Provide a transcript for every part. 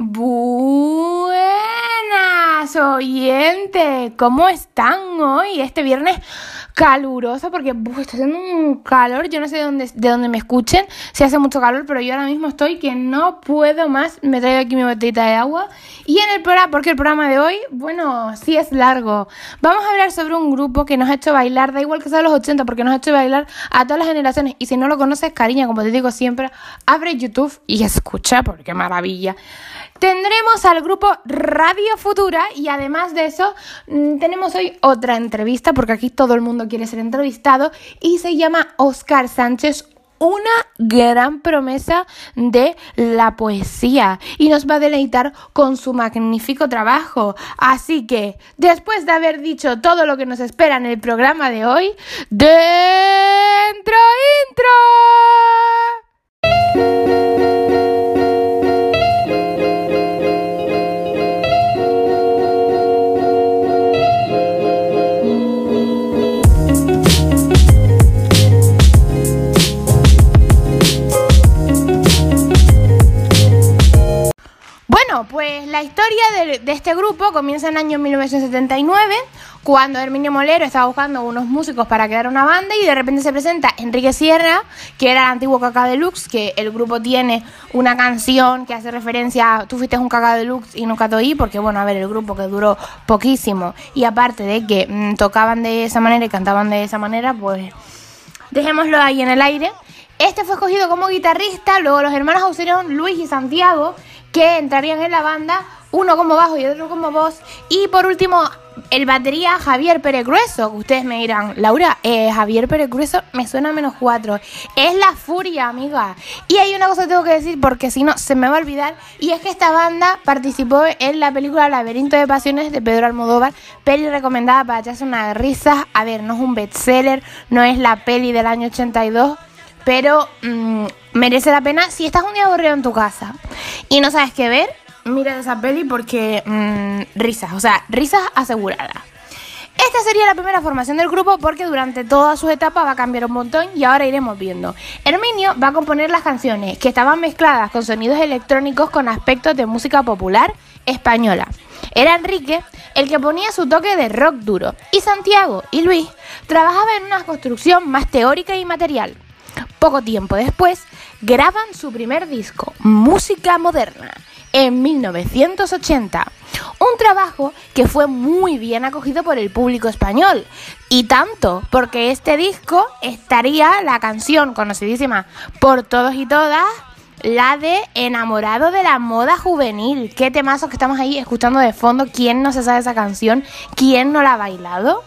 Buenas oyentes, ¿cómo están hoy? Este viernes caluroso porque está haciendo un calor, yo no sé de dónde, de dónde me escuchen, si hace mucho calor, pero yo ahora mismo estoy que no puedo más, me traigo aquí mi botellita de agua. Y en el programa, porque el programa de hoy, bueno, sí es largo, vamos a hablar sobre un grupo que nos ha hecho bailar, da igual que sea los 80, porque nos ha hecho bailar a todas las generaciones. Y si no lo conoces, cariña, como te digo siempre, abre YouTube y escucha, porque maravilla. Tendremos al grupo Radio Futura y además de eso mm, tenemos hoy otra entrevista porque aquí todo el mundo quiere ser entrevistado y se llama Oscar Sánchez, una gran promesa de la poesía y nos va a deleitar con su magnífico trabajo. Así que, después de haber dicho todo lo que nos espera en el programa de hoy, dentro intro. Pues la historia de, este grupo comienza en el año 1979, cuando Herminio Molero estaba buscando unos músicos para crear una banda y de repente se presenta Enrique Sierra, que era el antiguo Caca Deluxe, que el grupo tiene una canción que hace referencia a tú fuiste un Caca Deluxe y nunca te porque bueno, a ver, el grupo que duró poquísimo y aparte de que mm, tocaban de esa manera y cantaban de esa manera, pues dejémoslo ahí en el aire. Este fue escogido como guitarrista, luego los hermanos Auxerón, Luis y Santiago, que entrarían en la banda, uno como bajo y otro como voz. Y por último, el batería Javier Pérez Grueso. Ustedes me dirán, Laura, eh, Javier Pérez Grueso me suena a menos cuatro. Es la furia, amiga. Y hay una cosa que tengo que decir porque si no se me va a olvidar. Y es que esta banda participó en la película Laberinto de Pasiones de Pedro Almodóvar. Peli recomendada para echarse una risa. A ver, no es un bestseller, no es la peli del año 82 pero mm, merece la pena si estás un día aburrido en tu casa y no sabes qué ver, mira esa peli porque mm, risas, o sea, risas aseguradas. Esta sería la primera formación del grupo porque durante todas sus etapas va a cambiar un montón y ahora iremos viendo. Herminio va a componer las canciones que estaban mezcladas con sonidos electrónicos con aspectos de música popular española. Era Enrique el que ponía su toque de rock duro y Santiago y Luis trabajaban en una construcción más teórica y material. Poco tiempo después, graban su primer disco, Música Moderna, en 1980. Un trabajo que fue muy bien acogido por el público español. Y tanto, porque este disco estaría la canción conocidísima por todos y todas, la de Enamorado de la moda juvenil. Qué temazos que estamos ahí escuchando de fondo. ¿Quién no se sabe esa canción? ¿Quién no la ha bailado?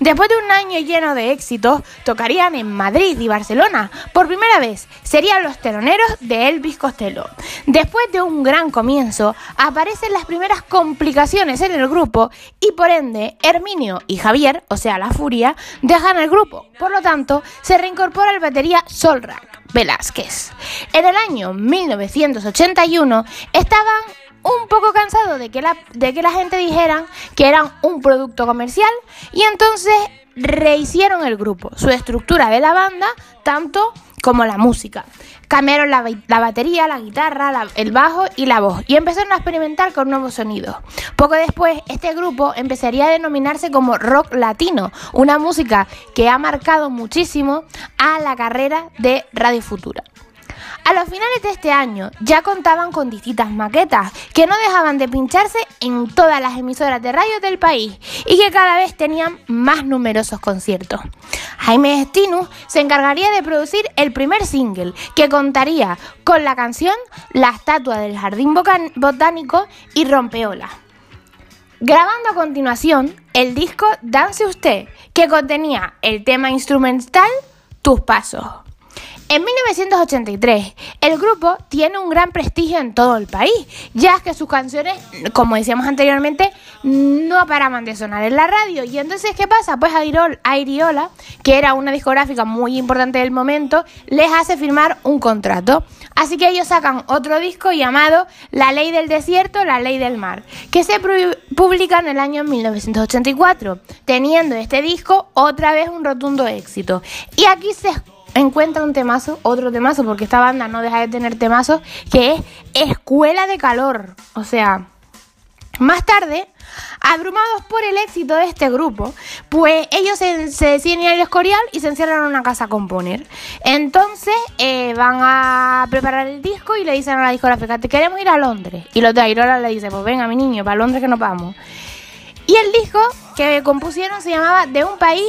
Después de un año lleno de éxitos, tocarían en Madrid y Barcelona. Por primera vez, serían los teloneros de Elvis Costello. Después de un gran comienzo, aparecen las primeras complicaciones en el grupo y por ende, Herminio y Javier, o sea, la Furia, dejan el grupo. Por lo tanto, se reincorpora el batería Solrak Velázquez. En el año 1981 estaban un poco cansado de que la, de que la gente dijera que eran un producto comercial y entonces rehicieron el grupo, su estructura de la banda, tanto como la música. Cambiaron la, batería, la guitarra, el bajo y la voz y empezaron a experimentar con nuevos sonidos. Poco después, este grupo empezaría a denominarse como rock latino, una música que ha marcado muchísimo a la carrera de Radio Futura. A los finales de este año ya contaban con distintas maquetas que no dejaban de pincharse en todas las emisoras de radio del país y que cada vez tenían más numerosos conciertos. Jaime Estinus se encargaría de producir el primer single que contaría con la canción La estatua del jardín botánico y Rompeola. Grabando a continuación el disco Dance Usted, que contenía el tema instrumental Tus Pasos. En 1983, el grupo tiene un gran prestigio en todo el país, ya que sus canciones, como decíamos anteriormente, no paraban de sonar en la radio. Y entonces, ¿qué pasa? Pues Airiola, que era una discográfica muy importante del momento, les hace firmar un contrato. Así que ellos sacan otro disco llamado La Ley del Desierto, La Ley del Mar, que se publica en el año 1984, teniendo este disco otra vez un rotundo éxito. Y aquí se encuentra un temazo, otro temazo, porque esta banda no deja de tener temazos, que es Escuela de Calor. O sea, más tarde, abrumados por el éxito de este grupo, pues ellos se, se deciden ir al Escorial y se encierran en una casa a componer. Entonces eh, van a preparar el disco y le dicen a la discográfica, te queremos ir a Londres. Y los de Airola le dicen, pues venga mi niño, para Londres que nos vamos. Y el disco que compusieron se llamaba De un país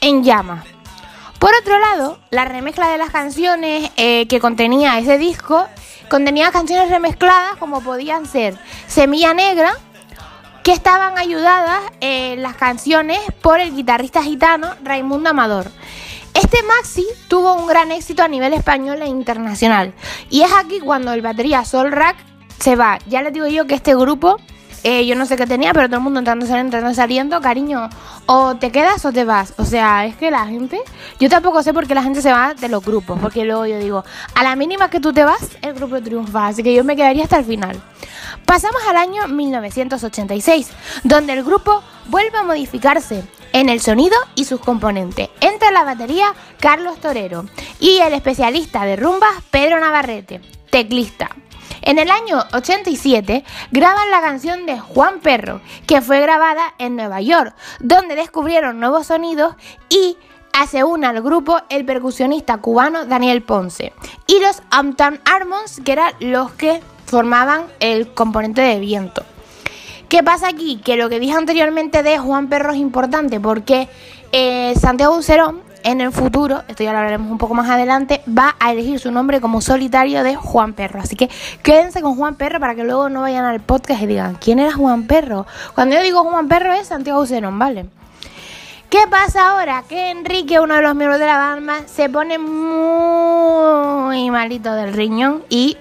en llamas. Por otro lado, la remezcla de las canciones eh, que contenía ese disco contenía canciones remezcladas como podían ser Semilla Negra, que estaban ayudadas en las canciones por el guitarrista gitano Raimundo Amador. Este maxi tuvo un gran éxito a nivel español e internacional. Y es aquí cuando el batería Sol Rack se va. Ya les digo yo que este grupo eh, yo no sé qué tenía, pero todo el mundo entrando, saliendo, entrando, saliendo, cariño, o te quedas o te vas. O sea, es que la gente, yo tampoco sé por qué la gente se va de los grupos, porque luego yo digo, a la mínima que tú te vas, el grupo triunfa, así que yo me quedaría hasta el final. Pasamos al año 1986, donde el grupo vuelve a modificarse en el sonido y sus componentes. Entra la batería Carlos Torero y el especialista de rumbas Pedro Navarrete, teclista. En el año 87 graban la canción de Juan Perro, que fue grabada en Nueva York, donde descubrieron nuevos sonidos y hace una al grupo el percusionista cubano Daniel Ponce y los Uptown Harmons, que eran los que formaban el componente de viento. ¿Qué pasa aquí? Que lo que dije anteriormente de Juan Perro es importante porque eh, Santiago Ucerón en el futuro, esto ya lo hablaremos un poco más adelante, va a elegir su nombre como solitario de Juan Perro. Así que quédense con Juan Perro para que luego no vayan al podcast y digan, ¿quién era Juan Perro? Cuando yo digo Juan Perro es Santiago Zenón, ¿vale? ¿Qué pasa ahora? Que Enrique, uno de los miembros de la banda, se pone muy malito del riñón y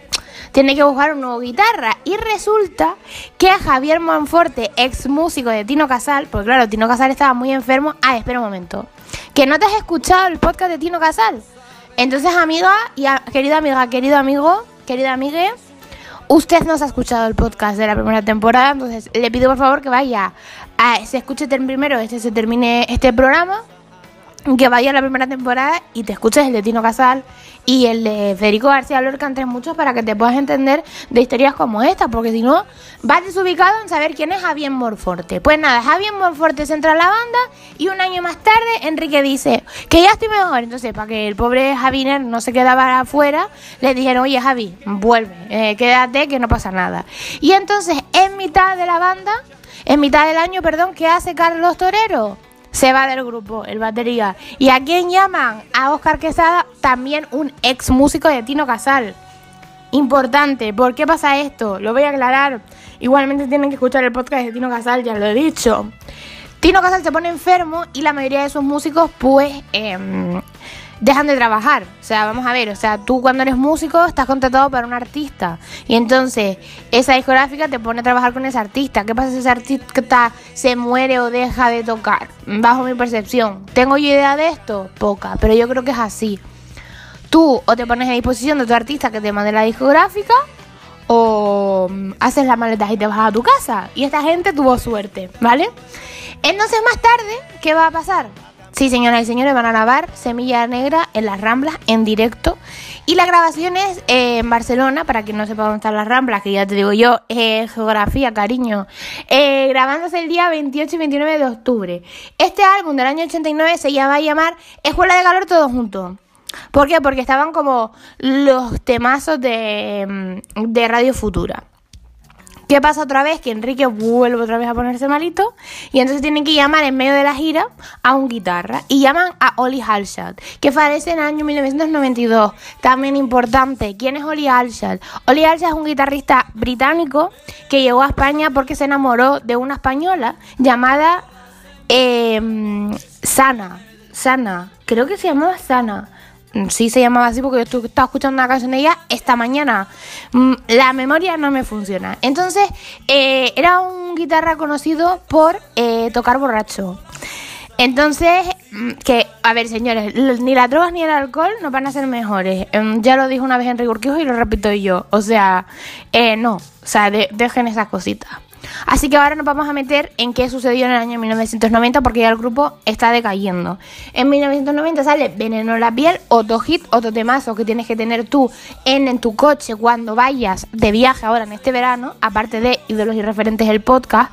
tiene que buscar una nueva guitarra. Y resulta que a Javier Monforte, ex músico de Tino Casal, porque claro, Tino Casal estaba muy enfermo. Ah, espera un momento que no te has escuchado el podcast de Tino Casal. Entonces, amiga, y querida amiga, querido amigo, querida amiga, usted no se ha escuchado el podcast de la primera temporada, entonces le pido por favor que vaya a, se escuche primero, este se termine este programa que vaya la primera temporada y te escuches el de Tino Casal y el de Federico García Lorca entre muchos para que te puedas entender de historias como esta, porque si no, vas desubicado en saber quién es Javier Morforte. Pues nada, Javier Morforte se entra a la banda y un año más tarde Enrique dice que ya estoy mejor. Entonces, para que el pobre Javier no se quedara afuera, le dijeron, oye Javi, vuelve, eh, quédate que no pasa nada. Y entonces, en mitad de la banda, en mitad del año, perdón, ¿qué hace Carlos Torero? Se va del grupo, el batería. ¿Y a quién llaman? A Oscar Quesada, también un ex músico de Tino Casal. Importante, ¿por qué pasa esto? Lo voy a aclarar. Igualmente tienen que escuchar el podcast de Tino Casal, ya lo he dicho. Tino Casal se pone enfermo y la mayoría de sus músicos pues eh, dejan de trabajar. O sea, vamos a ver, o sea, tú cuando eres músico estás contratado para un artista. Y entonces esa discográfica te pone a trabajar con ese artista. ¿Qué pasa si ese artista se muere o deja de tocar? Bajo mi percepción. ¿Tengo yo idea de esto? Poca, pero yo creo que es así. Tú o te pones a disposición de tu artista que te mande la discográfica o mm, haces la maleta y te vas a tu casa. Y esta gente tuvo suerte, ¿vale? Entonces más tarde, ¿qué va a pasar? Sí, señoras y señores, van a grabar Semilla Negra en las Ramblas en directo. Y la grabación es eh, en Barcelona, para que no sepa dónde están las Ramblas, que ya te digo yo, geografía, cariño. Eh, grabándose el día 28 y 29 de octubre. Este álbum del año 89 se va a llamar Escuela de Calor Todo Junto. ¿Por qué? Porque estaban como los temazos de, mm, de Radio Futura. ¿Qué pasa otra vez? Que Enrique vuelve otra vez a ponerse malito y entonces tienen que llamar en medio de la gira a un guitarra y llaman a Oli Halshad, que fallece en el año 1992. También importante, ¿quién es Oli Halshad? Oli Halshad es un guitarrista británico que llegó a España porque se enamoró de una española llamada em, Sana. Sana, creo que se llamaba Sana. Mm, sí se llamaba así porque yo estaba escuchando una canción de ella esta mañana. Mm, la memoria no me funciona. Entonces, eh, era un guitarra conocido por eh, tocar borracho. Entonces, mm, que, a ver, señores, ni las drogas ni el alcohol no van a ser mejores. Ya lo dijo una vez Enrique Urquijo y lo repito yo. O sea, eh, no. O sea, dejen esas cositas. Así que ahora nos vamos a meter en qué sucedió en el año 1990 porque ya el grupo está decayendo. En 1990 sale Veneno la piel, otro hit, otro temazo que tienes que tener tú en, tu coche cuando vayas de viaje ahora en este verano, aparte de Ídolos y Referentes el podcast.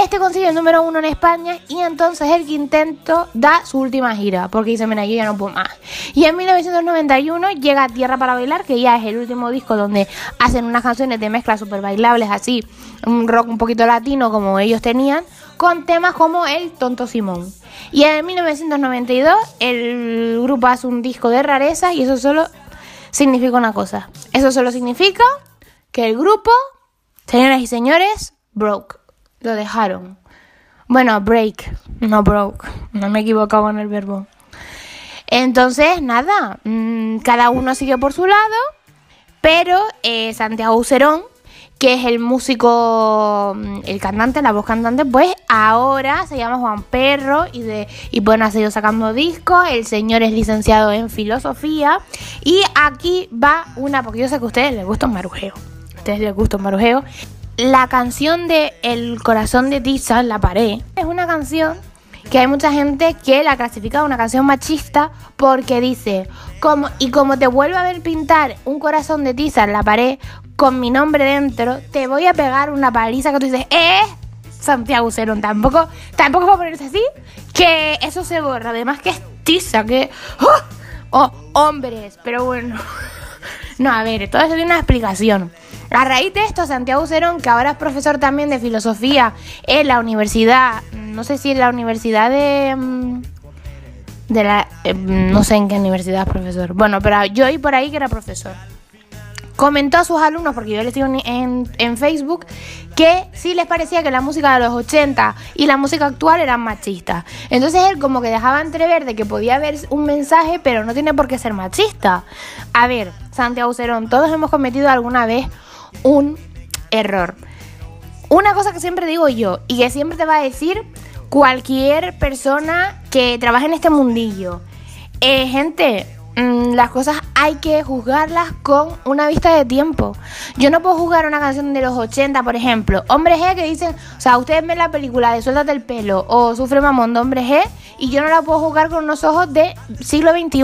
Este consigue el número uno en España y entonces el quinteto da su última gira porque dice, mira, yo ya no puedo más. Y en 1991 llega Tierra para Bailar, que ya es el último disco donde hacen unas canciones de mezcla super bailables, así, un rock un poquito latino como ellos tenían, con temas como El Tonto Simón. Y en 1992 el grupo hace un disco de rarezas y eso solo significa una cosa. Eso solo significa que el grupo, señoras y señores, broke. Lo dejaron. Bueno, break, no broke. No me he equivocado en el verbo. Entonces, nada, mm, cada uno sigue por su lado, pero eh, Santiago Ucerón, que es el músico, mm, el cantante, la voz cantante, pues ahora se llama Juan Perro y, de, y bueno, ha seguido sacando discos. El señor es licenciado en filosofía. Y aquí va una, porque que a ustedes les gusta un marujeo. A ustedes les gusta un marujeo. La canción de El corazón de Tiza, La pared, es una canción que hay mucha gente que la clasifica una canción machista porque dice, como, y como te vuelvo a ver pintar un corazón de tiza en la pared con mi nombre dentro, te voy a pegar una paliza que tú dices, eh, Santiago Cerón, tampoco, tampoco va a ponerse así, que eso se borra, además que es tiza, que, ¡oh! oh, hombres, pero bueno, no, a ver, todo eso tiene una explicación. A raíz de esto, Santiago Cerón, que ahora es profesor también de filosofía en la universidad, no sé si en la universidad de... Mm, de la... Eh, no sé en qué universidad es profesor. Bueno, pero yo oí por ahí que era profesor. Comentó a sus alumnos, porque yo les digo en, en Facebook, que sí les parecía que la música de los 80 y la música actual eran machistas. Entonces él como que dejaba entrever de que podía haber un mensaje, pero no tiene por qué ser machista. A ver, Santiago Cerón, todos hemos cometido alguna vez un error. Una cosa que siempre digo yo y que siempre te va a decir cualquier persona que trabaje en este mundillo. Eh, gente, mm, las cosas hay que juzgarlas con una vista de tiempo. Yo no puedo juzgar una canción de los 80, por ejemplo. Hombres G que dicen, o sea, ustedes ven la película de Suéltate el pelo o Sufre Mamón de Hombres G y yo no la puedo juzgar con unos ojos de siglo XXI.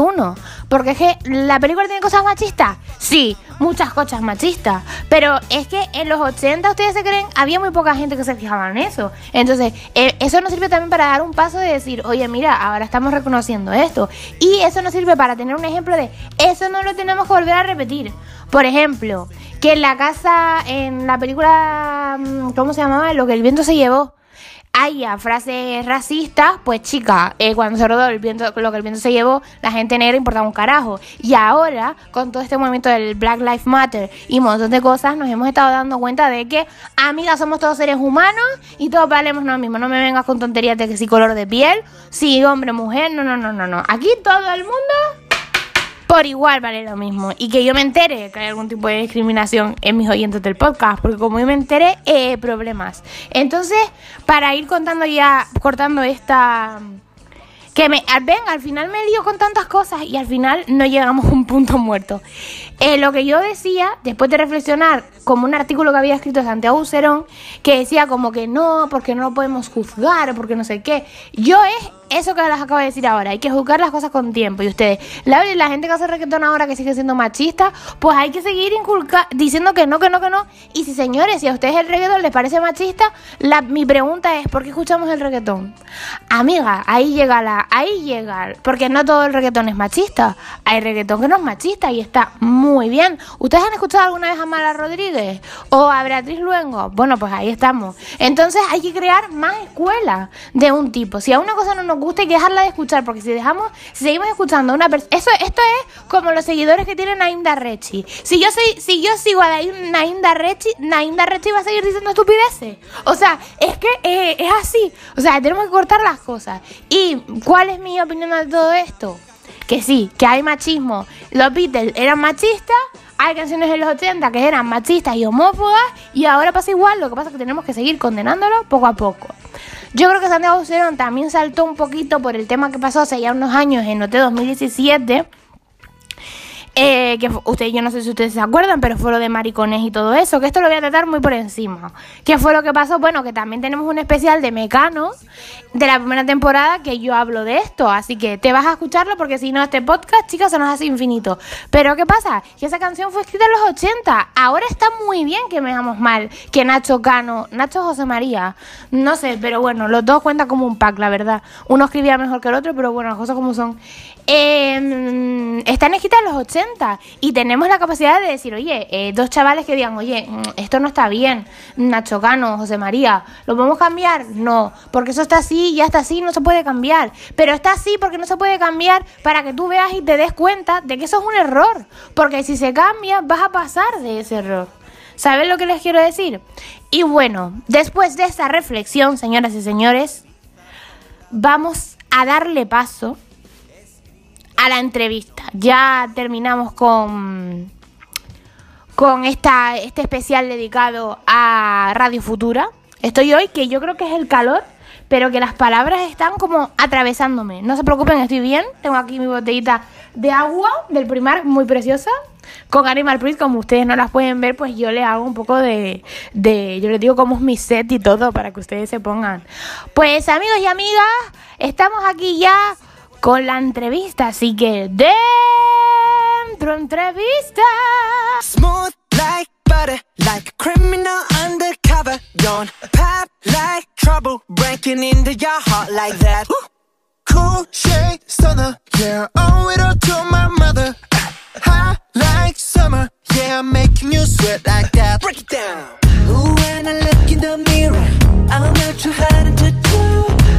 Porque es que la película tiene cosas machistas. Sí, muchas cosas machistas. Pero es que en los 80 ustedes se creen, había muy poca gente que se fijaba en eso. Entonces, eh, eso nos sirve también para dar un paso de decir, oye, mira, ahora estamos reconociendo esto. Y eso nos sirve para tener un ejemplo de, eso no lo tenemos que volver a repetir. Por ejemplo, que en la casa, en la película, mm, ¿cómo se llamaba? Lo que el viento se llevó haya frases racistas, pues chica, eh, cuando se rodó el viento, lo que el viento se llevó, la gente negra importaba un carajo. Y ahora, con todo este movimiento del Black Lives Matter y un montón de cosas, nos hemos estado dando cuenta de que, amigas, somos todos seres humanos y todos valemos lo mismo. No me vengas con tonterías de que si color de piel, si hombre, mujer, no, no, no, no, no. Aquí todo el mundo igual vale lo mismo. Y que yo me entere que hay algún tipo de discriminación en mis oyentes del podcast, porque como yo me enteré, eh, problemas. Entonces, para ir contando ya, cortando esta... Que me, ven, al final me lío con tantas cosas y al final no llegamos a un punto muerto. Eh, lo que yo decía, después de reflexionar, como un artículo que había escrito Santiago Ucerón, que decía como que no, porque no lo podemos juzgar, porque no sé qué. Yo es eso que les acabo de decir ahora, hay que juzgar las cosas con tiempo. Y ustedes, la, la gente que hace reggaetón ahora que sigue siendo machista, pues hay que seguir diciendo que no, que no, que no. Y si señores, si a ustedes el reggaetón les parece machista, la, mi pregunta es, ¿por qué escuchamos el reggaetón? Amiga, ahí llega la, ahí llega, porque no todo el reggaetón es machista. Hay reggaetón que no es machista y está muy bien. ¿Ustedes han escuchado alguna vez a Mala Rodríguez o a Beatriz Luengo? Bueno, pues ahí estamos. Entonces hay que crear más escuelas de un tipo. Si a una cosa no nos gusta hay que dejarla de escuchar, porque si dejamos, si seguimos escuchando a una persona, eso, esto es como los seguidores que tienen Naim Darrechi. Si yo soy, si yo sigo a Naim Darrechi, Naim Darrechi va a seguir diciendo estupideces. O sea, es que eh, es así. O sea, tenemos que cortar las cosas. ¿Y cuál es mi opinión de todo esto? Que sí, que hay machismo. Los Beatles eran machistas, hay canciones de los 80 que eran machistas y homófobas y ahora pasa igual, lo que pasa es que tenemos que seguir condenándolo poco a poco. Yo creo que Santiago Cerón también saltó un poquito por el tema que pasó hace ya unos años en OT 2017. Eh, que usted, yo no sé si ustedes se acuerdan, pero fue lo de maricones y todo eso, que esto lo voy a tratar muy por encima. ¿Qué fue lo que pasó? Bueno, que también tenemos un especial de Mecanos de la primera temporada que yo hablo de esto, así que te vas a escucharlo porque si no este podcast, chicas, se nos hace infinito. Pero ¿qué pasa? Que esa canción fue escrita en los 80, ahora está muy bien que me dejamos mal, que Nacho Cano, Nacho José María, no sé, pero bueno, los dos cuentan como un pack, la verdad. Uno escribía mejor que el otro, pero bueno, las cosas como son. Eh, están escritas en los 80 y tenemos la capacidad de decir, oye, eh, dos chavales que digan, oye, mm, esto no está bien, Nacho Cano, José María, ¿lo podemos cambiar? No, porque eso está así, ya está así, no se puede cambiar. Pero está así porque no se puede cambiar para que tú veas y te des cuenta de que eso es un error. Porque si se cambia, vas a pasar de ese error. ¿Saben lo que les quiero decir? Y bueno, después de esta reflexión, señoras y señores, vamos a darle paso a la entrevista. Ya terminamos con, con esta, este especial dedicado a Radio Futura. Estoy hoy, que yo creo que es el calor, pero que las palabras están como atravesándome. No se preocupen, estoy bien. Tengo aquí mi botellita de agua del primar, muy preciosa. Con Animal Print, como ustedes no las pueden ver, pues yo le hago un poco de, de, yo les digo cómo es mi set y todo para que ustedes se pongan. Pues amigos y amigas, estamos aquí ya con la entrevista, así que dentro entrevista. Smooth like butter, like a criminal undercover. Don't pop like trouble, breaking into your heart like that. Cool shade stunner, yeah, owe it all to my mother. Hot like summer, yeah, I'm making you sweat like that. Break it down. Ooh, when I look in the mirror, I'm not too hard to.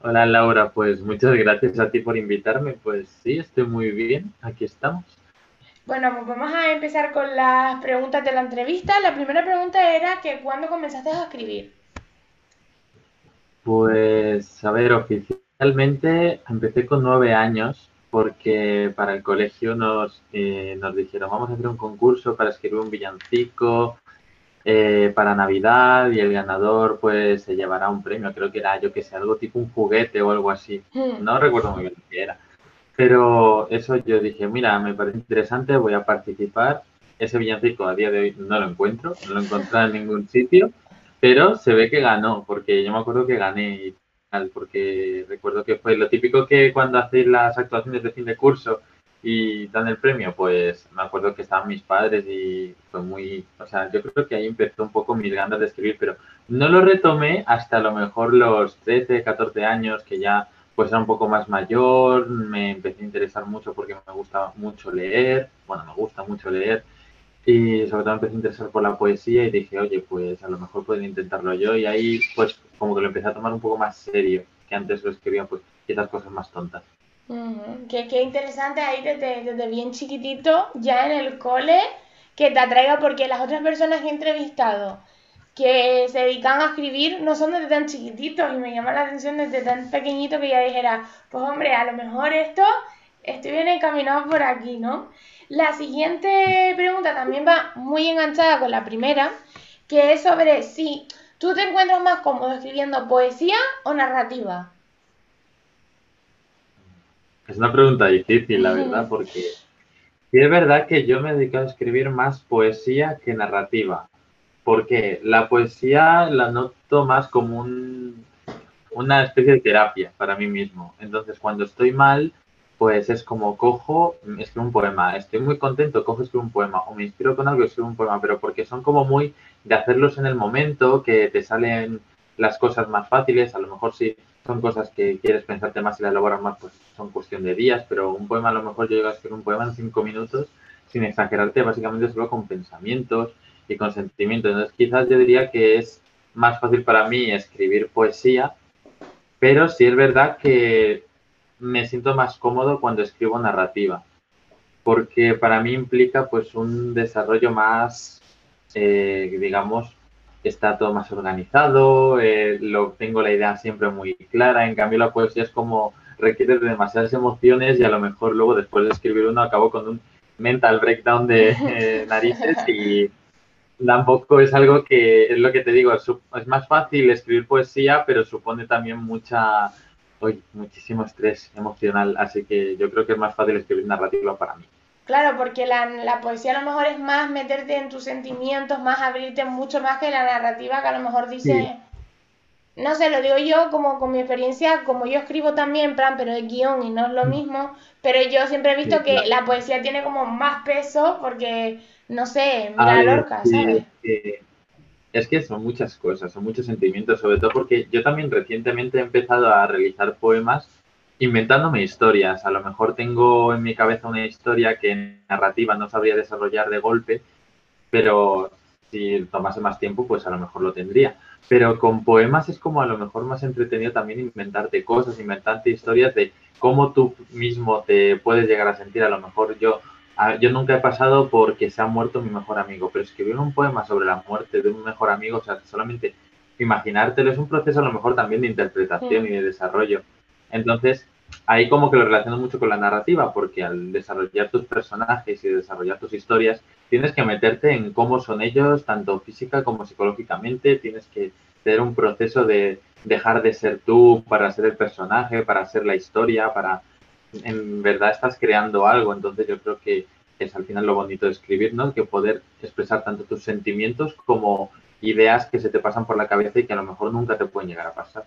Hola Laura, pues muchas gracias a ti por invitarme. Pues sí, estoy muy bien, aquí estamos. Bueno, pues vamos a empezar con las preguntas de la entrevista. La primera pregunta era que ¿cuándo comenzaste a escribir? Pues, a ver, oficialmente empecé con nueve años porque para el colegio nos, eh, nos dijeron vamos a hacer un concurso para escribir un villancico eh, para Navidad y el ganador pues se llevará un premio, creo que era yo que sé, algo tipo un juguete o algo así, hmm. no recuerdo muy bien qué era. Pero eso yo dije, mira, me parece interesante, voy a participar. Ese villancico a día de hoy no lo encuentro, no lo encontré en ningún sitio, pero se ve que ganó, porque yo me acuerdo que gané y porque recuerdo que fue lo típico que cuando hacéis las actuaciones de fin de curso y dan el premio, pues me acuerdo que estaban mis padres y fue muy, o sea, yo creo que ahí empezó un poco mis ganas de escribir, pero no lo retomé hasta a lo mejor los 13, 14 años, que ya pues era un poco más mayor, me empecé a interesar mucho porque me gusta mucho leer, bueno, me gusta mucho leer, y sobre todo empecé a interesar por la poesía y dije, oye, pues a lo mejor puedo intentarlo yo, y ahí pues como que lo empecé a tomar un poco más serio, que antes lo escribía pues quizás cosas más tontas. Qué, interesante ahí desde, bien chiquitito, ya en el cole, que te atraiga porque las otras personas que he entrevistado que se dedican a escribir no son desde tan chiquititos y me llama la atención desde tan pequeñito que ya dijera, pues hombre, a lo mejor esto estoy bien encaminado por aquí, ¿no? La siguiente pregunta también va muy enganchada con la primera, que es sobre si tú te encuentras más cómodo escribiendo poesía o narrativa. Es una pregunta difícil, la verdad, porque sí es verdad que yo me he dedicado a escribir más poesía que narrativa. Porque la poesía la noto más como un, una especie de terapia para mí mismo. Entonces, cuando estoy mal, pues es como cojo, escribo un poema. Estoy muy contento, cojo, escribo un poema. O me inspiro con algo, escribo un poema. Pero porque son como muy de hacerlos en el momento, que te salen las cosas más fáciles. A lo mejor sí son cosas que quieres pensarte más y la elaboras más, pues son cuestión de días, pero un poema a lo mejor yo llego a escribir un poema en cinco minutos, sin exagerarte, básicamente solo con pensamientos y con sentimientos. Entonces quizás yo diría que es más fácil para mí escribir poesía, pero sí es verdad que me siento más cómodo cuando escribo narrativa, porque para mí implica pues un desarrollo más, eh, digamos, está todo más organizado, eh, lo, tengo la idea siempre muy clara, en cambio la poesía es como requiere de demasiadas emociones y a lo mejor luego después de escribir uno acabo con un mental breakdown de eh, narices y tampoco es algo que, es lo que te digo, es, más fácil escribir poesía, pero supone también mucha, hoy muchísimo estrés emocional, así que yo creo que es más fácil escribir narrativa para mí. Claro, porque la, la, poesía a lo mejor es más meterte en tus sentimientos, más abrirte mucho más que la narrativa que a lo mejor dice... No sé, lo digo yo como con mi experiencia, como yo escribo también, plan, pero de guion y no es lo mm. mismo, pero yo siempre he visto que la poesía tiene como más peso porque, no sé, mira Lorca, ¿sabes? es que son muchas cosas, son muchos sentimientos, sobre todo porque yo también recientemente he empezado a realizar poemas inventándome historias. A lo mejor tengo en mi cabeza una historia que en narrativa no sabría desarrollar de golpe, pero si tomase más tiempo, pues a lo mejor lo tendría. Pero con poemas es como a lo mejor más entretenido también inventarte cosas, inventarte historias de cómo tú mismo te puedes llegar a sentir. A lo mejor yo, yo nunca he pasado porque se ha muerto mi mejor amigo, pero escribir un poema sobre la muerte de un mejor amigo, o sea, solamente imaginártelo es un proceso a lo mejor también de interpretación y de desarrollo. Entonces, ahí como que lo relaciono mucho con la narrativa, porque al desarrollar tus personajes y desarrollar tus historias, tienes que meterte en cómo son ellos, tanto física como psicológicamente, tienes que tener un proceso de dejar de ser tú para ser el personaje, para ser la historia, para... En verdad estás creando algo, entonces yo creo que es al final lo bonito de escribir, ¿no? Que poder expresar tanto tus sentimientos como ideas que se te pasan por la cabeza y que a lo mejor nunca te pueden llegar a pasar.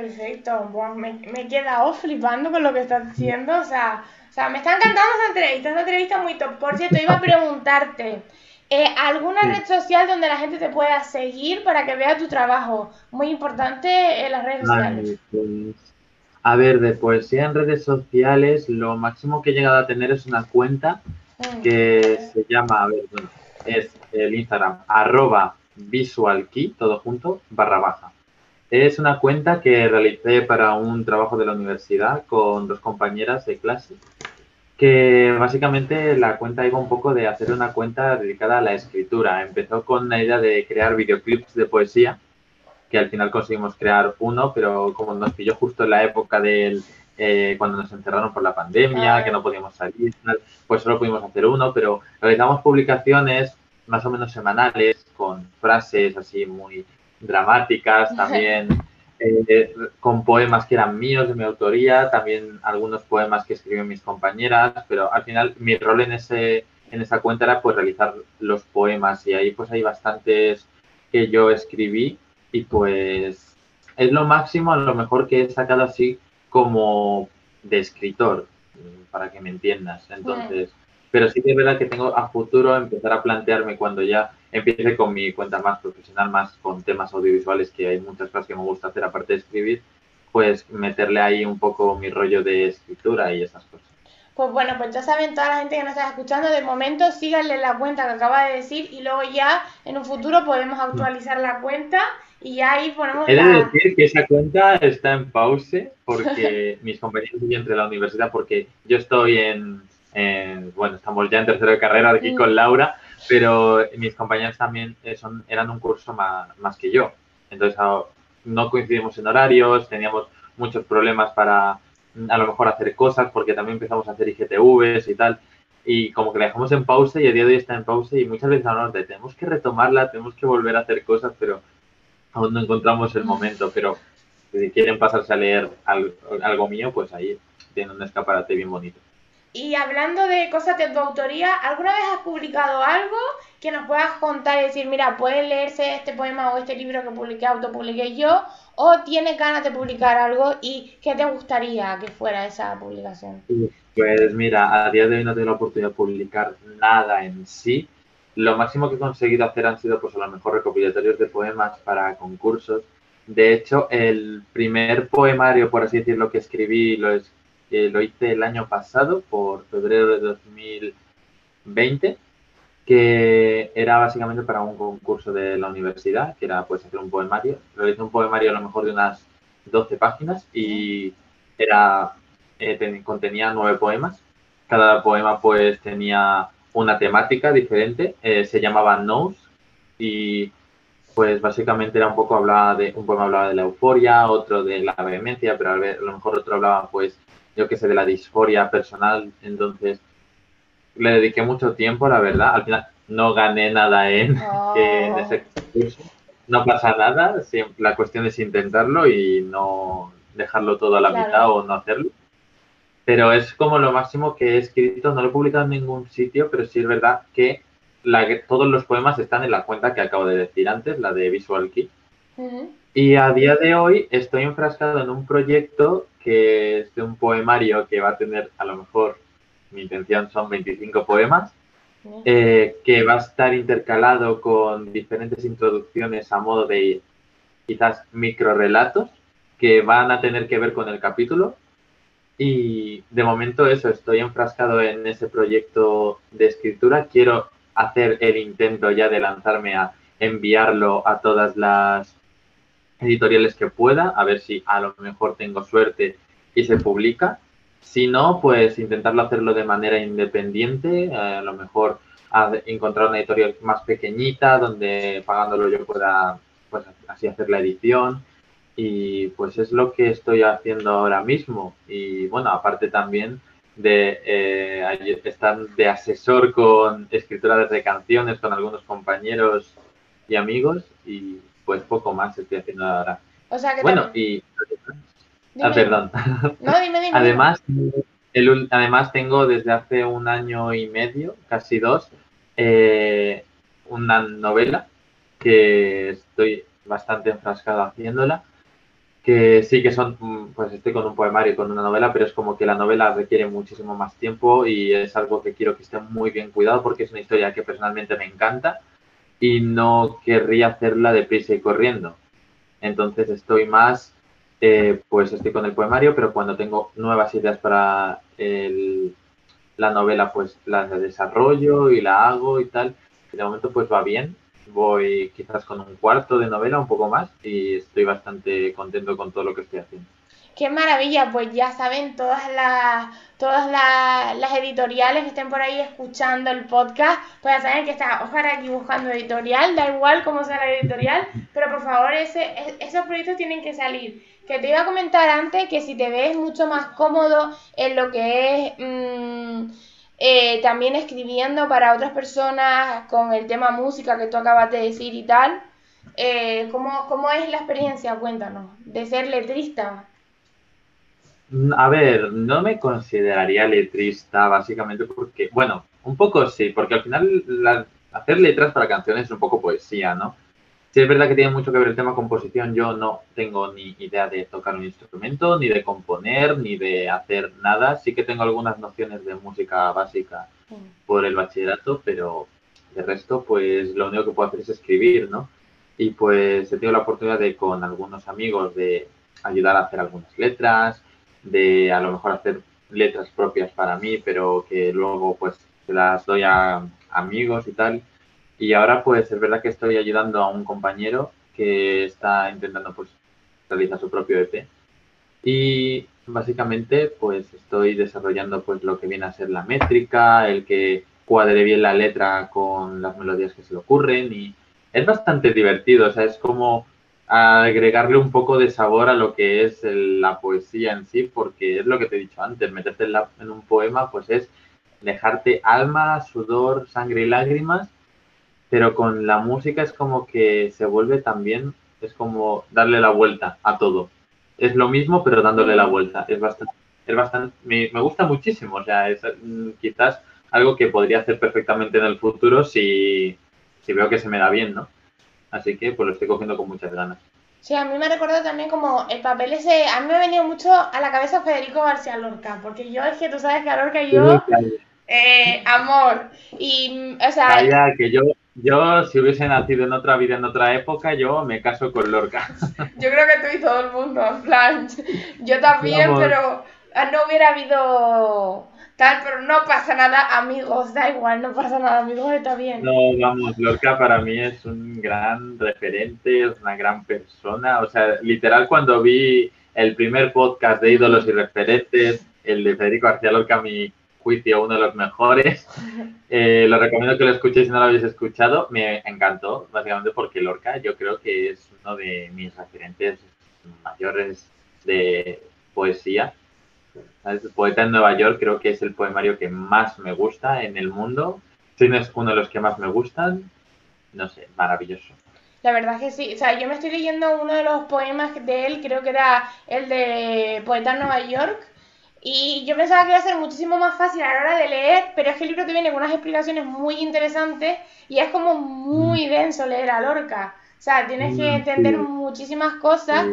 Perfecto, me, me he quedado flipando con lo que estás diciendo, o sea, o sea, me está encantando esa entrevista, esa entrevista muy top. Por cierto, iba a preguntarte, eh, ¿alguna red social donde la gente te pueda seguir para que vea tu trabajo? Muy importante en eh, las redes sociales. Pues, a ver, de poesía en redes sociales, lo máximo que he llegado a tener es una cuenta mm. que se llama, a ver, bueno, es el Instagram, arroba visualkey, todo junto, barra baja. Es una cuenta que realicé para un trabajo de la universidad con dos compañeras de clase, que básicamente la cuenta iba un poco de hacer una cuenta dedicada a la escritura. Empezó con la idea de crear videoclips de poesía, que al final conseguimos crear uno, pero como nos pilló justo en la época del eh, cuando nos encerraron por la pandemia, que no podíamos salir, pues solo pudimos hacer uno, pero realizamos publicaciones más o menos semanales con frases así muy dramáticas, también eh, con poemas que eran míos, de mi autoría, también algunos poemas que escribieron mis compañeras, pero al final mi rol en, ese, en esa cuenta era pues realizar los poemas y ahí pues hay bastantes que yo escribí y pues es lo máximo, a lo mejor que he sacado así como de escritor, para que me entiendas. Entonces, pero sí que es verdad que tengo a futuro empezar a plantearme cuando ya empiece con mi cuenta más profesional, más con temas audiovisuales, que hay muchas cosas que me gusta hacer aparte de escribir, pues meterle ahí un poco mi rollo de escritura y esas cosas. Pues bueno, pues ya saben toda la gente que nos está escuchando, de momento síganle la cuenta que acaba de decir y luego ya en un futuro podemos actualizar la cuenta y ya ahí ponemos He de decir que esa cuenta está en pause porque mis compañeros siguen entre la universidad porque yo estoy en, bueno, estamos ya en tercero de carrera aquí con Laura pero mis compañeros también eh, son, eran un curso más, más que yo. Entonces ah, no coincidimos en horarios, teníamos muchos problemas para mm, a lo mejor hacer cosas porque también empezamos a hacer IGTVs y tal. Y como que la dejamos en pausa y el día de hoy está en pausa y muchas veces hablamos de tenemos que retomarla, tenemos que volver a hacer cosas, pero aún no encontramos el momento. Pero si quieren pasarse a leer algo, algo mío, pues ahí tienen un escaparate bien bonito. Y hablando de cosas de tu autoría, ¿alguna vez has publicado algo que nos puedas contar y decir, mira, puedes leerse este poema o este libro que publiqué, autopubliqué yo? ¿O tienes ganas de publicar algo y qué te gustaría que fuera esa publicación? Pues mira, a día de hoy no tengo la oportunidad de publicar nada en sí. Lo máximo que he conseguido hacer han sido, pues a lo mejor, recopilatorios de poemas para concursos. De hecho, el primer poemario, por así decirlo, que escribí, lo, es, lo hice el año pasado, por febrero de 2020, que era básicamente para un concurso de la universidad, que era pues hacer un poemario. Realicé un poemario a lo mejor de unas 12 páginas y era eh, contenía nueve poemas cada poema pues tenía una temática diferente, eh, se llamaba Nose y pues básicamente era un poco hablaba de, un poema hablaba de la euforia, otro de la vehemencia, pero a, lo mejor otro hablaba pues, yo qué sé, de la disforia personal, entonces le dediqué mucho tiempo, la verdad, al final no gané nada en, en ese curso, no pasa nada, la cuestión es intentarlo y no dejarlo todo a la mitad o no hacerlo. Pero es como lo máximo que he escrito, no lo he publicado en ningún sitio, pero sí es verdad que, todos los poemas están en la cuenta que acabo de decir antes, la de Visual Key. Y a día de hoy estoy enfrascado en un proyecto que es de un poemario que va a tener, a lo mejor, mi intención son 25 poemas, eh, que va a estar intercalado con diferentes introducciones a modo de quizás micro relatos que van a tener que ver con el capítulo y de momento eso, estoy enfrascado en ese proyecto de escritura. Quiero hacer el intento ya de lanzarme a enviarlo a todas las editoriales que pueda, a ver si a lo mejor tengo suerte y se publica. Si no, pues intentarlo hacerlo de manera independiente, eh, a lo mejor encontrar una editorial más pequeñita donde pagándolo yo pueda pues así hacer la edición y pues es lo que estoy haciendo ahora mismo. Y bueno, aparte también de eh, estar de asesor con escritoras de canciones, con algunos compañeros y amigos y pues poco más estoy haciendo ahora. O sea que bueno, y... Ah, perdón. No, dime, dime. además, el, además tengo desde hace un año y medio, casi dos, eh, una novela que estoy bastante enfrascado haciéndola que sí que son, mm, pues estoy con un poemario y con una novela, pero es como que la novela requiere muchísimo más tiempo y es algo que quiero que esté muy bien cuidado porque es una historia que personalmente me encanta y no querría hacerla deprisa y corriendo. Entonces estoy más, eh, pues estoy con el poemario, pero cuando tengo nuevas ideas para la novela, pues las desarrollo y la hago y tal. de momento pues va bien voy quizás con un cuarto de novela, un poco más, y estoy bastante contento con todo lo que estoy haciendo. Qué maravilla, pues ya saben todas las todas las, editoriales que estén por ahí escuchando el podcast, pues ya saben que está ojalá aquí buscando editorial, da igual cómo sea la editorial, pero por favor ese, esos proyectos tienen que salir. Que te iba a comentar antes que si te ves mucho más cómodo en lo que es... Mmm, también escribiendo para otras personas con el tema música que tú acabas de decir y tal. Eh, ¿cómo, ¿Cómo es la experiencia? Cuéntanos, de ser letrista. A ver, no me consideraría letrista básicamente porque, bueno, un poco sí, porque al final hacer letras para canciones es un poco poesía, ¿no? Sí, es verdad que tiene mucho que ver el tema composición. Yo no tengo ni idea de tocar un instrumento, ni de componer, ni de hacer nada. Sí que tengo algunas nociones de música básica por el bachillerato, pero de resto, pues lo único que puedo hacer es escribir, ¿no? Y pues he tenido la oportunidad de con algunos amigos de ayudar a hacer algunas letras, de a lo mejor hacer letras propias para mí, pero que luego pues se las doy a amigos y tal. Y ahora pues es verdad que estoy ayudando a un compañero que está intentando pues realizar su propio EP. Y básicamente pues estoy desarrollando pues lo que viene a ser la métrica, el que cuadre bien la letra con las melodías que se le ocurren y es bastante divertido, o sea, es como agregarle un poco de sabor a lo que es la poesía en sí, porque es lo que te he dicho antes, meterte en, en un poema pues es dejarte alma, sudor, sangre y lágrimas pero con la música es como que se vuelve también, es como darle la vuelta a todo. Es lo mismo, pero dándole la vuelta. Es bastante, es bastante, me, gusta muchísimo, o sea, es mm, quizás algo que podría hacer perfectamente en el futuro si, si veo que se me da bien, ¿no? Así que pues lo estoy cogiendo con muchas ganas. Sí, a mí me recuerda también como el papel ese, a mí me ha venido mucho a la cabeza Federico García Lorca, porque yo es que tú sabes que a Lorca yo, eh, amor, y, o sea... que yo, yo, si hubiese nacido en otra vida, en otra época, yo me caso con Lorca. Yo creo que tú y todo el mundo, en plan, yo también, pero ah, no hubiera habido tal, pero no pasa nada, amigos, da igual, no pasa nada, amigos, está bien. No, vamos, Lorca para mí es un gran referente, es una gran persona, o sea, literal cuando vi el primer podcast de ídolos y referentes, el de Federico García Lorca, mi juicio uno de los mejores. Eh, lo recomiendo que lo escuchéis si no lo habéis escuchado. Me encantó, básicamente porque Lorca yo creo que es uno de mis referentes mayores de poesía. El poeta en Nueva York creo que es el poemario que más me gusta en el mundo. Si no es uno de los que más me gustan, no sé, maravilloso. La verdad es que sí. O sea, yo me estoy leyendo uno de los poemas de él, creo que era el de Poeta en Nueva York. Y yo pensaba que iba a ser muchísimo más fácil a la hora de leer, pero es que el libro te viene con unas explicaciones muy interesantes y es como muy mm. denso leer a Lorca. O sea, tienes que mm, entender muchísimas cosas.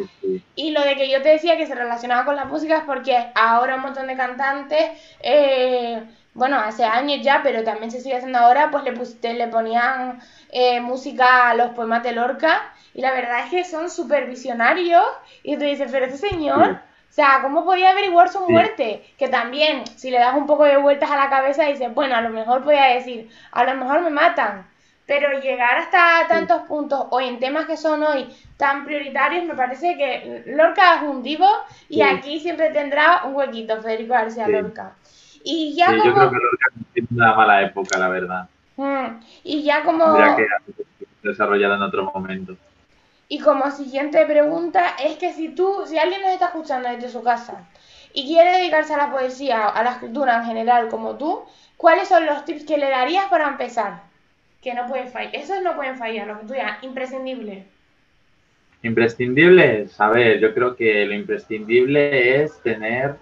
Y lo de que yo te decía que se relacionaba con la música es porque ahora un montón de cantantes, eh, bueno, hace años ya, pero también se sigue haciendo ahora, pues le, le ponían eh, música a los poemas de Lorca. Y la verdad es que son súper visionarios. Y tú dices, pero ese señor... O sea, ¿cómo podía averiguar su muerte? Que también, si le das un poco de vueltas a la cabeza, dices, bueno, a lo mejor podía decir, a lo mejor me matan. Pero llegar hasta tantos puntos, o en temas que son hoy tan prioritarios, me parece que Lorca es un divo y aquí siempre tendrá un huequito, Federico García Lorca. Y ya como... Yo creo que Lorca tiene una mala época, la verdad. Mm, y ya como... Tendría que desarrollado en otro momento. Y como siguiente pregunta es que si tú, si alguien nos está escuchando desde su casa y quiere dedicarse a la poesía, a la escritura en general como tú, ¿cuáles son los tips que le darías para empezar? Que no pueden fallar. Esos no pueden fallar, lo que tú digas, imprescindible. Imprescindible, a ver, yo creo que lo imprescindible es tener...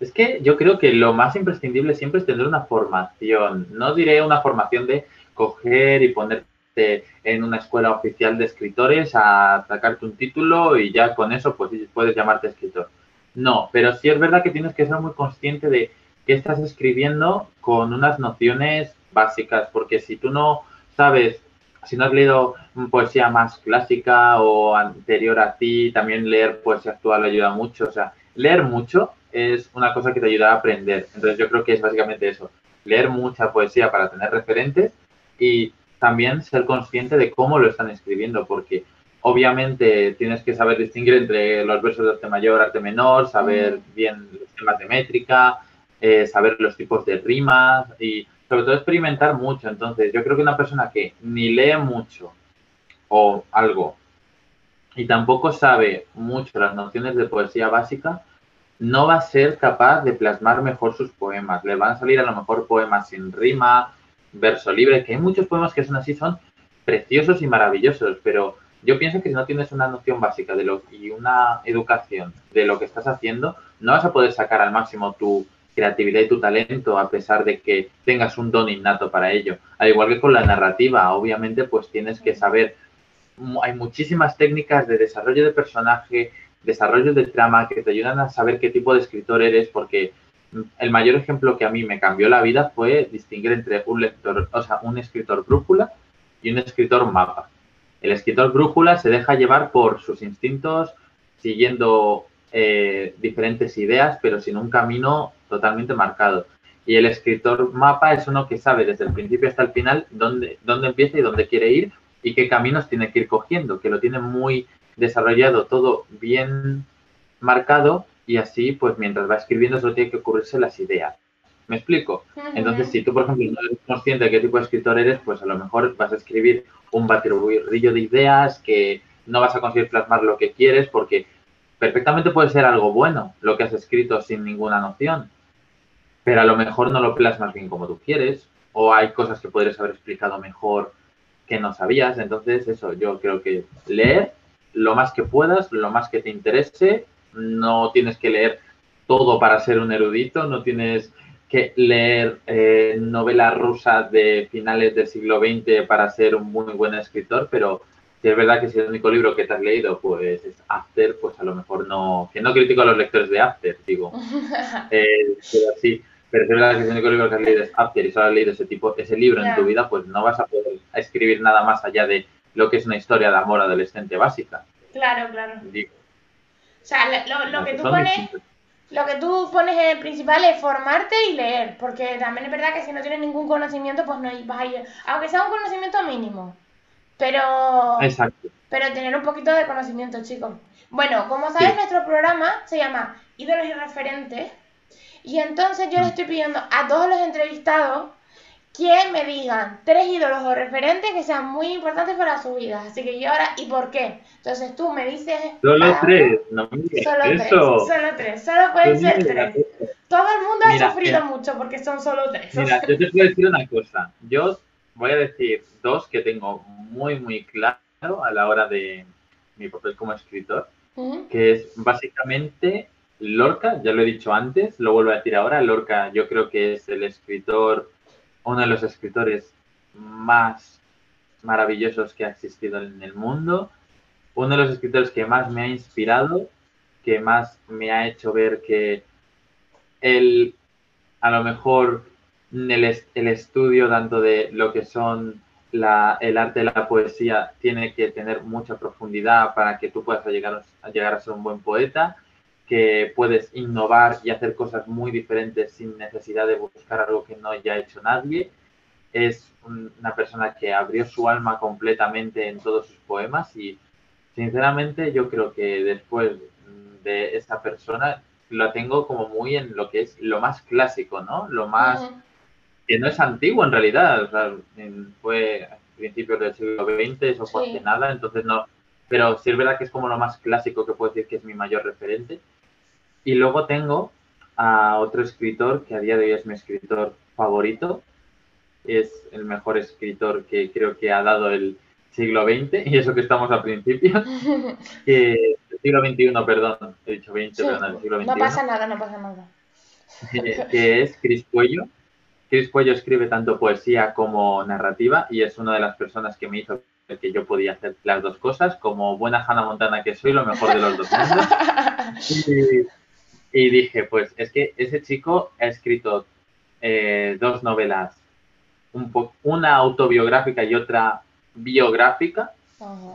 Es que yo creo que lo más imprescindible siempre es tener una formación. No diré una formación de coger y poner en una escuela oficial de escritores a sacarte un título y ya con eso pues puedes llamarte escritor. No, pero sí es verdad que tienes que ser muy consciente de que estás escribiendo con unas nociones básicas, porque si tú no sabes, si no has leído poesía más clásica o anterior a ti, también leer poesía actual ayuda mucho, o sea, leer mucho es una cosa que te ayuda a aprender. Entonces yo creo que es básicamente eso, leer mucha poesía para tener referentes y también ser consciente de cómo lo están escribiendo, porque obviamente tienes que saber distinguir entre los versos de arte mayor, arte menor, saber bien los temas de métrica, eh, saber los tipos de rimas y sobre todo experimentar mucho. Entonces, yo creo que una persona que ni lee mucho o algo y tampoco sabe mucho las nociones de poesía básica, no va a ser capaz de plasmar mejor sus poemas. Le van a salir a lo mejor poemas sin rima, verso libre, que hay muchos poemas que son así, son preciosos y maravillosos, pero yo pienso que si no tienes una noción básica de lo y una educación de lo que estás haciendo, no vas a poder sacar al máximo tu creatividad y tu talento a pesar de que tengas un don innato para ello. Al igual que con la narrativa, obviamente pues tienes que saber, hay muchísimas técnicas de desarrollo de personaje, desarrollo de trama que te ayudan a saber qué tipo de escritor eres porque el mayor ejemplo que a mí me cambió la vida fue distinguir entre un lector, o sea, un escritor brújula y un escritor mapa. El escritor brújula se deja llevar por sus instintos, siguiendo eh, diferentes ideas, pero sin un camino totalmente marcado. Y el escritor mapa es uno que sabe desde el principio hasta el final dónde, dónde empieza y dónde quiere ir y qué caminos tiene que ir cogiendo, que lo tiene muy desarrollado, todo bien marcado y así, pues mientras va escribiendo, solo tiene que ocurrirse las ideas. ¿Me explico? Entonces, si tú, por ejemplo, no eres consciente de qué tipo de escritor eres, pues a lo mejor vas a escribir un batirrillo de ideas que no vas a conseguir plasmar lo que quieres porque perfectamente puede ser algo bueno lo que has escrito sin ninguna noción, pero a lo mejor no lo plasmas bien como tú quieres o hay cosas que podrías haber explicado mejor que no sabías. Entonces, eso, yo creo que leer lo más que puedas, lo más que te interese no tienes que leer todo para ser un erudito, no tienes que leer eh, novelas rusas de finales del siglo XX para ser un muy buen escritor, pero si es verdad que si el único libro que te has leído pues es After, pues a lo mejor no, que no critico a los lectores de After, digo, eh, pero sí, pero si es verdad que si el único libro que has leído es After y solo has leído ese tipo, ese libro en tu vida, pues no vas a poder escribir nada más allá de lo que es una historia de amor adolescente básica. Claro, claro. O sea, lo, que tú pones, lo que tú pones en el principal es formarte y leer, porque también es verdad que si no tienes ningún conocimiento, pues no vas a ir, aunque sea un conocimiento mínimo, pero, Exacto. pero tener un poquito de conocimiento, chicos. Bueno, como sabes, nuestro programa se llama Ídolos y Referentes, Y entonces yo le estoy pidiendo a todos los entrevistados que me digan tres ídolos o referentes que sean muy importantes para su vida. Así que yo ahora, ¿y por qué? Entonces tú me dices... Solo tres, no me Solo tres, solo tres, solo pueden ser tres. Todo el mundo ha sufrido mucho porque son solo tres. Mira, yo te puedo decir una cosa. Yo voy a decir dos que tengo muy, muy claro a la hora de mi papel como escritor, que es básicamente Lorca, ya lo he dicho antes, lo vuelvo a decir ahora, Lorca yo creo que es el escritor uno de los escritores más maravillosos que ha existido en el mundo, uno de los escritores que más me ha inspirado, que más me ha hecho ver que él, a lo mejor, el, el estudio tanto de lo que son la, el arte de la poesía tiene que tener mucha profundidad para que tú puedas llegar a, llegar a ser un buen poeta, que puedes innovar y hacer cosas muy diferentes sin necesidad de buscar algo que no haya hecho nadie. Es una persona que abrió su alma completamente en todos sus poemas y sinceramente yo creo que después de esa persona la tengo como muy en lo que es lo más clásico, ¿no? Lo más que no es antiguo en realidad, o sea, fue a principios del siglo XX, eso fue hace nada, entonces no, pero sí es verdad que es como lo más clásico que puedo decir que es mi mayor referente. Y luego tengo a otro escritor que a día de hoy es mi escritor favorito. Es el mejor escritor que creo que ha dado el siglo XX, y eso que estamos a principios. el siglo XXI, perdón. He dicho XX, perdón, el siglo XXI. No pasa nada, no pasa nada. que es Cris Cuello. Cris Cuello escribe tanto poesía como narrativa y es una de las personas que me hizo que yo podía hacer las dos cosas, como buena Hannah Montana que soy, lo mejor de los dos mundos. Y, y dije, pues es que ese chico ha escrito eh, dos novelas, un una autobiográfica y otra biográfica,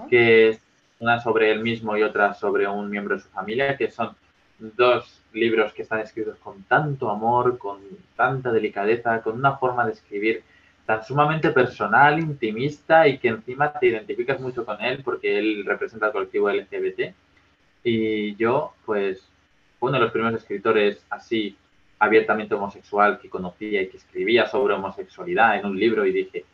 que es una sobre él mismo y otra sobre un miembro de su familia, que son dos libros que están escritos con tanto amor, con tanta delicadeza, con una forma de escribir tan sumamente personal, intimista y que encima te identificas mucho con él porque él representa al colectivo LGBT. Y yo, pues, uno de los primeros escritores así abiertamente homosexual que conocía y que escribía sobre homosexualidad en un libro y dije,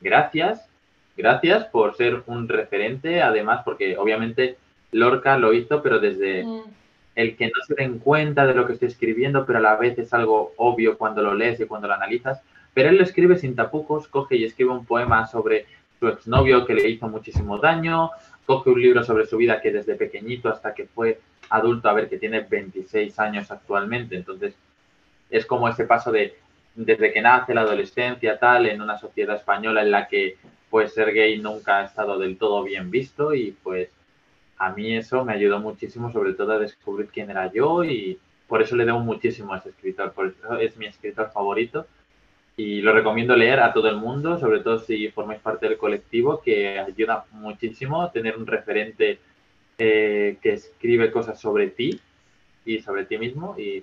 gracias, gracias por ser un referente, además porque obviamente Lorca lo hizo, pero desde mm. El que no se den cuenta de lo que estoy escribiendo, pero a la vez es algo obvio cuando lo lees y cuando lo analizas, pero él lo escribe sin tapujos, coge y escribe un poema sobre su exnovio que le hizo muchísimo daño, coge un libro sobre su vida que desde pequeñito hasta que fue adulto, a ver, que tiene 26 años actualmente, entonces es como ese paso de desde que nace la adolescencia, tal, en una sociedad española en la que pues ser gay nunca ha estado del todo bien visto y pues a mí eso me ayudó muchísimo, sobre todo a descubrir quién era yo y por eso le debo muchísimo a ese escritor, por eso es mi escritor favorito y lo recomiendo leer a todo el mundo, sobre todo si formáis parte del colectivo, que ayuda muchísimo tener un referente eh, que escribe cosas sobre ti y sobre ti mismo y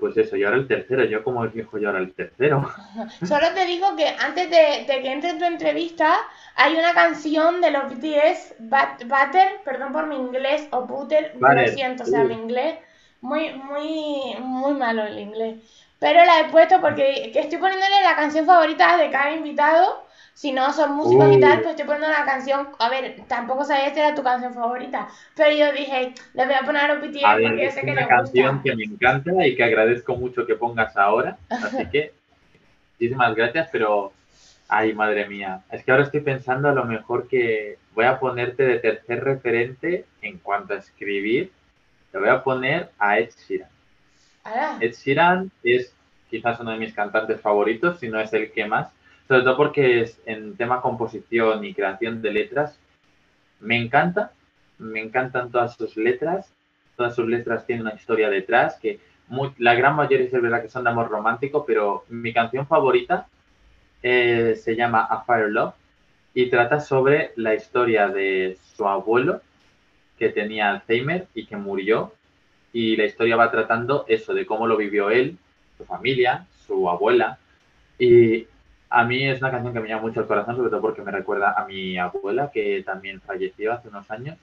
pues eso, y ahora el tercero, yo como dijo yo ahora el tercero. Solo te digo que antes de, que entre en tu entrevista, hay una canción de los BTS, Butter, perdón por mi inglés, o Butter, lo siento, o sea, mi inglés, muy, muy, muy malo el inglés. Pero la he puesto porque estoy poniéndole la canción favorita de cada invitado si no son músicos y tal, pues estoy poniendo una canción. A ver, tampoco sabía si era tu canción favorita, pero yo dije, le voy a poner a BTS porque yo sé que Es una canción que me encanta y que agradezco mucho que pongas ahora, así que muchísimas gracias, pero ay, madre mía, es que ahora estoy pensando a lo mejor que voy a ponerte de tercer referente en cuanto a escribir, le voy a poner a Ed Sheeran. Ed Sheeran es quizás uno de mis cantantes favoritos, si no es el que más sobre todo porque es en tema composición y creación de letras, me encanta, me encantan todas sus letras, todas sus letras tienen una historia detrás, que la gran mayoría es verdad que son de amor romántico, pero mi canción favorita eh, se llama A Fire Love y trata sobre la historia de su abuelo que tenía Alzheimer y que murió. Y la historia va tratando eso, de cómo lo vivió él, su familia, su abuela. Y a mí es una canción que me llama mucho el corazón, sobre todo porque me recuerda a mi abuela, que también falleció hace unos años.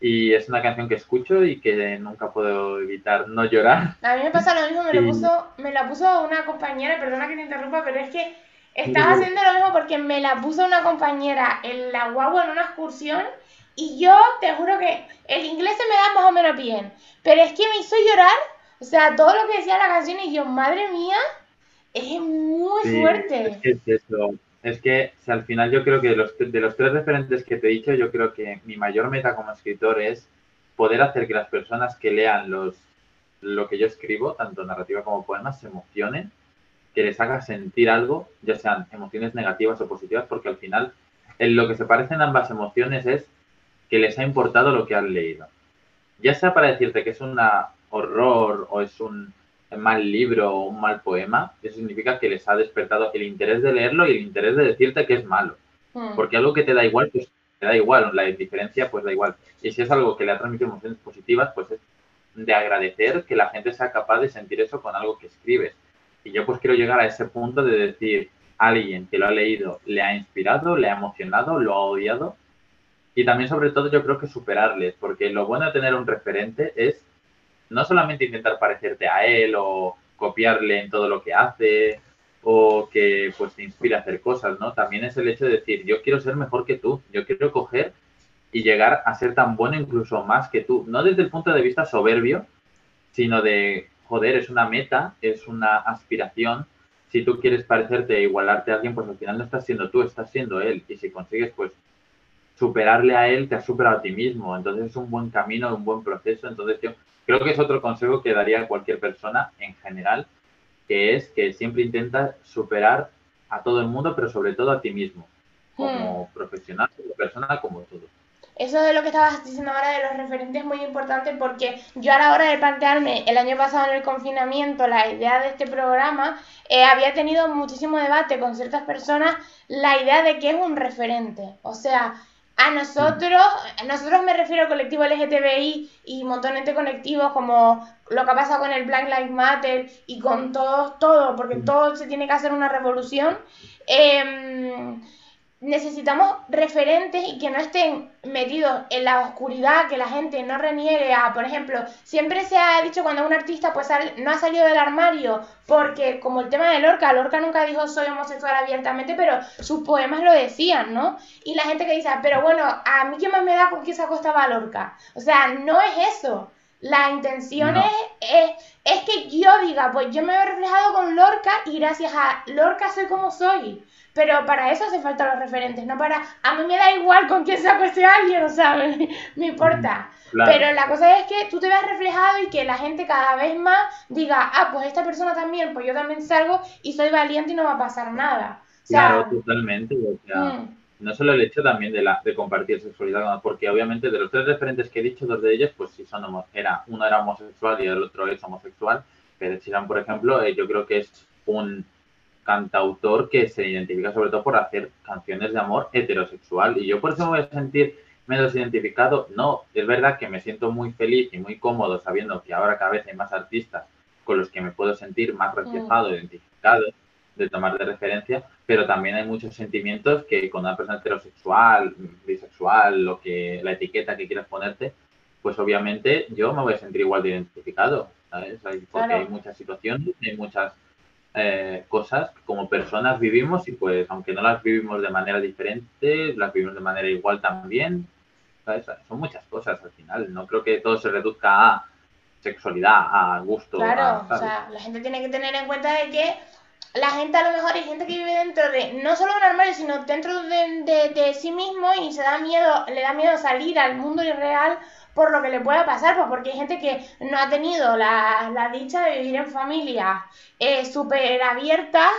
Y es una canción que escucho y que nunca puedo evitar no llorar. A mí me pasa lo mismo, me, lo puso, me la puso una compañera, perdona que te interrumpa, pero es que estaba haciendo lo mismo porque me la puso una compañera en la guagua en una excursión y yo te juro que el inglés se me da más o menos bien, pero es que me hizo llorar, o sea, todo lo que decía la canción y yo, madre mía, es muy fuerte. Es que, es, eso. es que al final yo creo que de los, de los tres referentes que te he dicho, yo creo que mi mayor meta como escritor es poder hacer que las personas que lean los, lo que yo escribo, tanto narrativa como poemas, se emocionen, que les haga sentir algo, ya sean emociones negativas o positivas, porque al final en lo que se parecen ambas emociones es que les ha importado lo que han leído. Ya sea para decirte que es un horror o es un mal libro o un mal poema, eso significa que les ha despertado el interés de leerlo y el interés de decirte que es malo. Hmm. Porque algo que te da igual, pues te da igual, la diferencia pues da igual. Y si es algo que le ha transmitido emociones positivas, pues es de agradecer que la gente sea capaz de sentir eso con algo que escribes. Y yo pues quiero llegar a ese punto de decir, alguien que lo ha leído le ha inspirado, le ha emocionado, lo ha odiado y también, sobre todo, yo creo que superarles, porque lo bueno de tener un referente es no solamente intentar parecerte a él o copiarle en todo lo que hace o que pues te inspire a hacer cosas, ¿no? También es el hecho de decir, yo quiero ser mejor que tú, yo quiero coger y llegar a ser tan bueno incluso más que tú, no desde el punto de vista soberbio, sino de, joder, es una meta, es una aspiración. Si tú quieres parecerte, igualarte a alguien, pues al final no estás siendo tú, estás siendo él. Y si consigues, pues superarle a él te has superado a ti mismo. Entonces es un buen camino, un buen proceso. Entonces yo creo que es otro consejo que daría a cualquier persona en general, que es que siempre intenta superar a todo el mundo, pero sobre todo a ti mismo, como hmm. profesional, como persona, como todo. Eso de lo que estabas diciendo ahora de los referentes es muy importante porque yo a la hora de plantearme el año pasado en el confinamiento la idea de este programa, eh, había tenido muchísimo debate con ciertas personas la idea de que es un referente. O sea, a nosotros, a nosotros me refiero al colectivo LGTBI y montones de colectivos como lo que ha pasado con el Black Lives Matter y con todo, todo, porque todo se tiene que hacer una revolución. Eh, necesitamos referentes y que no estén metidos en la oscuridad, que la gente no reniegue a, por ejemplo, siempre se ha dicho cuando un artista pues no ha salido del armario, porque como el tema de Lorca, Lorca nunca dijo soy homosexual abiertamente, pero sus poemas lo decían, ¿no? Y la gente que dice, pero bueno, a mí qué más me da con que se acostaba Lorca. O sea, no es eso. La intención es, es que yo diga, pues yo me he reflejado con Lorca y gracias a Lorca soy como soy. Pero para eso hace falta los referentes, no para. A mí me da igual con quién se acueste alguien, ¿sabes? me importa. Pero la cosa es que tú te veas reflejado y que la gente cada vez más diga, ah, pues esta persona también, pues yo también salgo y soy valiente y no va a pasar nada. claro, totalmente. O sea, mm. no solo el hecho también de, la, de compartir sexualidad, porque obviamente de los tres referentes que he dicho, dos de ellos, pues sí son era, uno era homosexual y el otro es homosexual. Pero Chiran, por ejemplo, eh, yo creo que es un cantautor que se identifica sobre todo por hacer canciones de amor heterosexual. Y yo por eso me voy a sentir menos identificado. No, es verdad que me siento muy feliz y muy cómodo sabiendo que ahora cada vez hay más artistas con los que me puedo sentir más reflejado, mm. identificado, de tomar de referencia, pero también hay muchos sentimientos que con una persona heterosexual, bisexual, lo que, la etiqueta que quieras ponerte, pues obviamente yo me voy a sentir igual de identificado, ¿sabes? Porque hay muchas situaciones, hay muchas eh, cosas como personas vivimos y pues aunque no las vivimos de manera diferente, las vivimos de manera igual también. Son muchas cosas al final. No creo que todo se reduzca a sexualidad, a gusto. Claro, o sea, la gente tiene que tener en cuenta de que la gente a lo mejor hay gente que vive dentro de no solo un armario, sino dentro de, de, de sí mismo y se da miedo, le da miedo salir al mundo irreal por lo que le pueda pasar, pues porque hay gente que no ha tenido la, la dicha de vivir en familias eh, súper abiertas,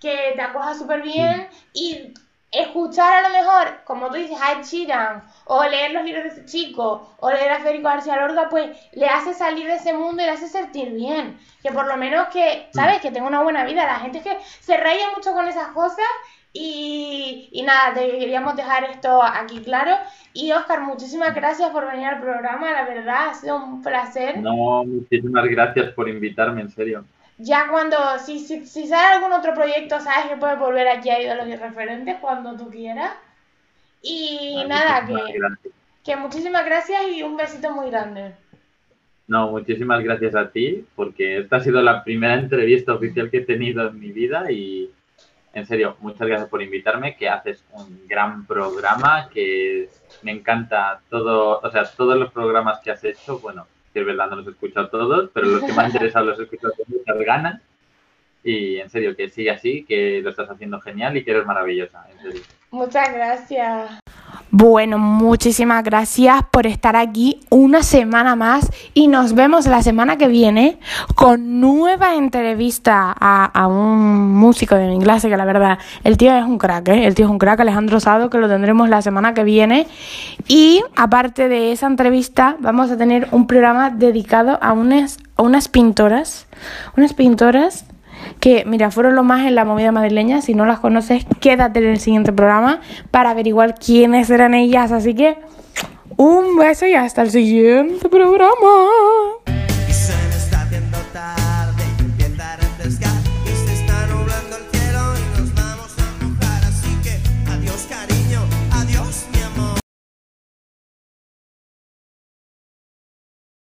que te acoja súper bien y escuchar a lo mejor, como tú dices, a Ed o leer los libros de ese chico, o leer a Federico García Lorca, pues le hace salir de ese mundo y le hace sentir bien. Que por lo menos que, ¿sabes? Que tenga una buena vida. La gente es que se raya mucho con esas cosas y, y nada, te queríamos dejar esto aquí claro. Y Oscar, muchísimas gracias por venir al programa, la verdad, ha sido un placer. No, muchísimas gracias por invitarme, en serio. Ya cuando, si, si, si sale algún otro proyecto, sabes que puedes volver aquí a Ídolos y Referentes cuando tú quieras. Y nada, que, Que muchísimas gracias y un besito muy grande. No, muchísimas gracias a ti, porque esta ha sido la primera entrevista oficial que he tenido en mi vida y en serio, muchas gracias por invitarme, que haces un gran programa, que me encanta todo, o sea, todos los programas que has hecho, bueno, que es verdad, no los he escuchado todos, pero los que me han interesado los he escuchado con muchas ganas. Y en serio, que sigue así, que lo estás haciendo genial y que eres maravillosa, en serio. Muchas gracias. Bueno, muchísimas gracias por estar aquí una semana más y nos vemos la semana que viene con nueva entrevista a, un músico de mi clase que la verdad, el tío es un crack, ¿eh? el tío es un crack, Alejandro Sado, que lo tendremos la semana que viene y aparte de esa entrevista vamos a tener un programa dedicado a unas, a unas pintoras, unas pintoras que, mira, fueron lo más en la movida madrileña. Si no las conoces, quédate en el siguiente programa para averiguar quiénes eran ellas. Así que, un beso y hasta el siguiente programa.